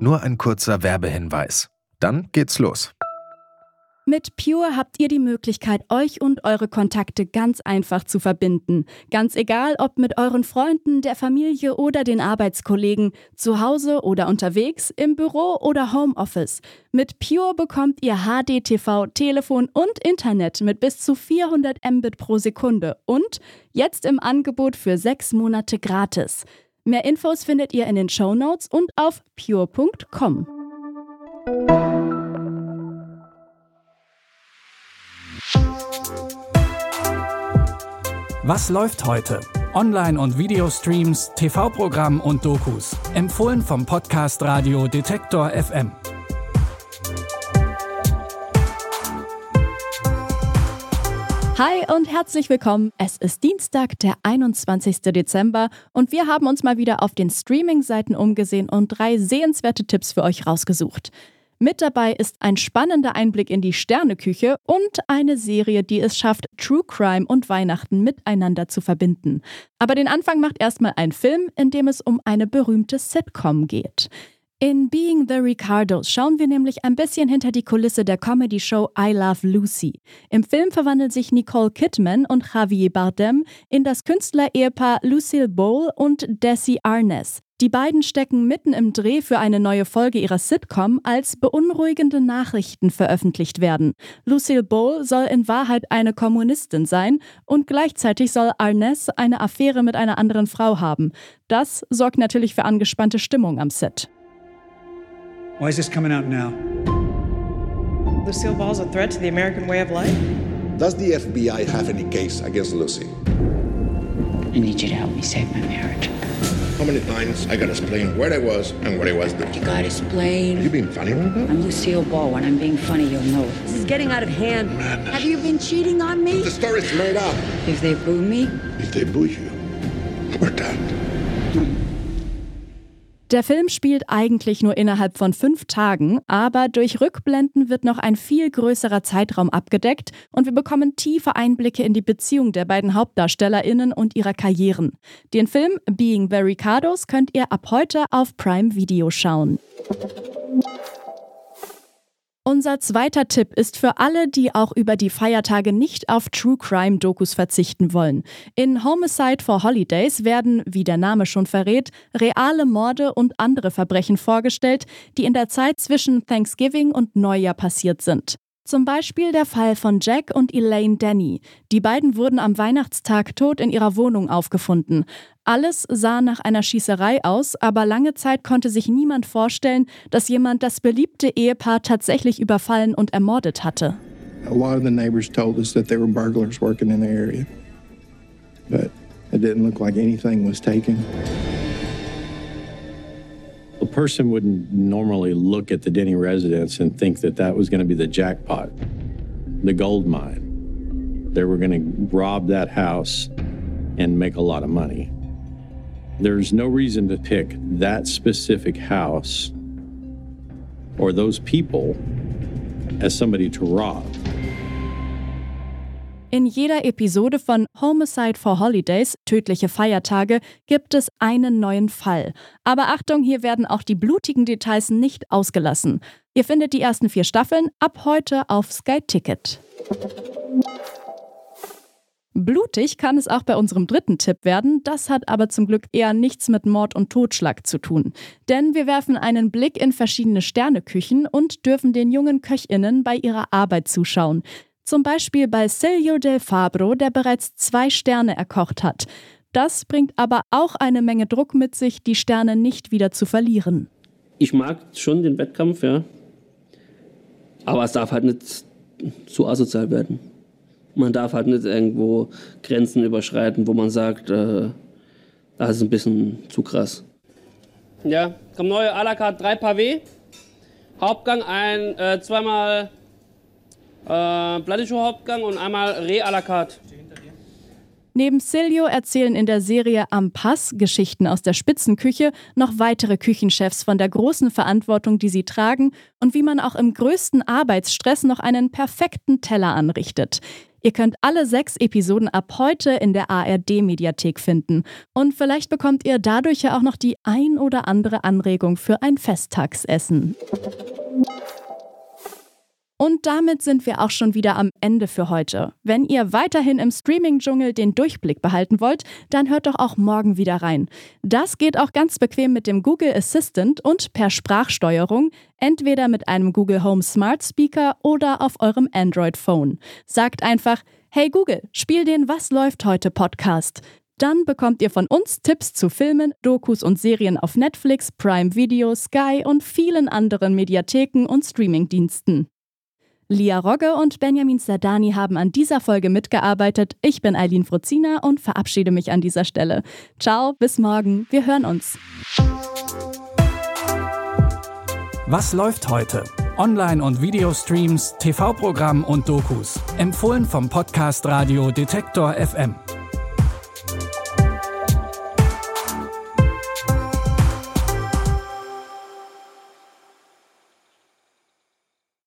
Nur ein kurzer Werbehinweis. Dann geht's los. Mit Pure habt ihr die Möglichkeit, euch und eure Kontakte ganz einfach zu verbinden. Ganz egal, ob mit euren Freunden, der Familie oder den Arbeitskollegen, zu Hause oder unterwegs, im Büro oder Homeoffice. Mit Pure bekommt ihr HDTV, Telefon und Internet mit bis zu 400 Mbit pro Sekunde und jetzt im Angebot für sechs Monate gratis. Mehr Infos findet ihr in den Show Notes und auf pure.com. Was läuft heute? Online- und Videostreams, TV-Programm und Dokus. Empfohlen vom Podcast Radio Detektor FM. Hi und herzlich willkommen. Es ist Dienstag, der 21. Dezember und wir haben uns mal wieder auf den Streaming-Seiten umgesehen und drei sehenswerte Tipps für euch rausgesucht. Mit dabei ist ein spannender Einblick in die Sterneküche und eine Serie, die es schafft, True Crime und Weihnachten miteinander zu verbinden. Aber den Anfang macht erstmal ein Film, in dem es um eine berühmte Sitcom geht. In Being the Ricardos schauen wir nämlich ein bisschen hinter die Kulisse der Comedy-Show I Love Lucy. Im Film verwandeln sich Nicole Kidman und Javier Bardem in das Künstler-Ehepaar Lucille Bowl und Desi Arnaz. Die beiden stecken mitten im Dreh für eine neue Folge ihrer Sitcom, als beunruhigende Nachrichten veröffentlicht werden. Lucille Bowl soll in Wahrheit eine Kommunistin sein und gleichzeitig soll Arness eine Affäre mit einer anderen Frau haben. Das sorgt natürlich für angespannte Stimmung am Set. Why is this coming out now? Lucille Ball's a threat to the American way of life? Does the FBI have any case against Lucy? I need you to help me save my marriage. How many times I gotta explain where I was and what I was doing? You gotta explain. Are you being funny right now? I'm Lucille Ball. When I'm being funny, you'll know it. This is getting out of hand. Madness. Have you been cheating on me? The story's made up. If they boo me, If they boo you, we're done. Der Film spielt eigentlich nur innerhalb von fünf Tagen, aber durch Rückblenden wird noch ein viel größerer Zeitraum abgedeckt und wir bekommen tiefe Einblicke in die Beziehung der beiden HauptdarstellerInnen und ihrer Karrieren. Den Film Being the Ricardos könnt ihr ab heute auf Prime Video schauen. Unser zweiter Tipp ist für alle, die auch über die Feiertage nicht auf True Crime Dokus verzichten wollen. In Homicide for Holidays werden, wie der Name schon verrät, reale Morde und andere Verbrechen vorgestellt, die in der Zeit zwischen Thanksgiving und Neujahr passiert sind. Zum Beispiel der Fall von Jack und Elaine Denny. Die beiden wurden am Weihnachtstag tot in ihrer Wohnung aufgefunden. Alles sah nach einer Schießerei aus, aber lange Zeit konnte sich niemand vorstellen, dass jemand das beliebte Ehepaar tatsächlich überfallen und ermordet hatte. A lot of the neighbors told us that there were burglars working in the area, but it didn't look like anything was taken. Person wouldn't normally look at the Denny residence and think that that was going to be the jackpot, the gold mine. They were going to rob that house and make a lot of money. There's no reason to pick that specific house or those people as somebody to rob. In jeder Episode von Homicide for Holidays, tödliche Feiertage, gibt es einen neuen Fall. Aber Achtung, hier werden auch die blutigen Details nicht ausgelassen. Ihr findet die ersten vier Staffeln ab heute auf Sky Ticket. Blutig kann es auch bei unserem dritten Tipp werden, das hat aber zum Glück eher nichts mit Mord und Totschlag zu tun. Denn wir werfen einen Blick in verschiedene Sterneküchen und dürfen den jungen Köchinnen bei ihrer Arbeit zuschauen. Zum Beispiel bei Silvio del Fabro, der bereits zwei Sterne erkocht hat. Das bringt aber auch eine Menge Druck mit sich, die Sterne nicht wieder zu verlieren. Ich mag schon den Wettkampf, ja. Aber es darf halt nicht zu asozial werden. Man darf halt nicht irgendwo Grenzen überschreiten, wo man sagt, äh, das ist ein bisschen zu krass. Ja, kommt neue à la carte 3 Pavé. Hauptgang ein, äh, zweimal äh, Bladicho-Hauptgang und einmal Reh à la carte. Neben Silvio erzählen in der Serie Am Pass Geschichten aus der Spitzenküche noch weitere Küchenchefs von der großen Verantwortung, die sie tragen und wie man auch im größten Arbeitsstress noch einen perfekten Teller anrichtet. Ihr könnt alle sechs Episoden ab heute in der ARD-Mediathek finden. Und vielleicht bekommt ihr dadurch ja auch noch die ein oder andere Anregung für ein Festtagsessen. Und damit sind wir auch schon wieder am Ende für heute. Wenn ihr weiterhin im Streaming-Dschungel den Durchblick behalten wollt, dann hört doch auch morgen wieder rein. Das geht auch ganz bequem mit dem Google Assistant und per Sprachsteuerung, entweder mit einem Google Home Smart Speaker oder auf eurem Android Phone. Sagt einfach, hey Google, spiel den Was läuft heute Podcast. Dann bekommt ihr von uns Tipps zu Filmen, Dokus und Serien auf Netflix, Prime Video, Sky und vielen anderen Mediatheken und Streamingdiensten. Lia Rogge und Benjamin Sardani haben an dieser Folge mitgearbeitet. Ich bin Eileen Fruzina und verabschiede mich an dieser Stelle. Ciao, bis morgen. Wir hören uns. Was läuft heute? Online- und Videostreams, TV-Programm und Dokus. Empfohlen vom Podcast Radio Detektor FM.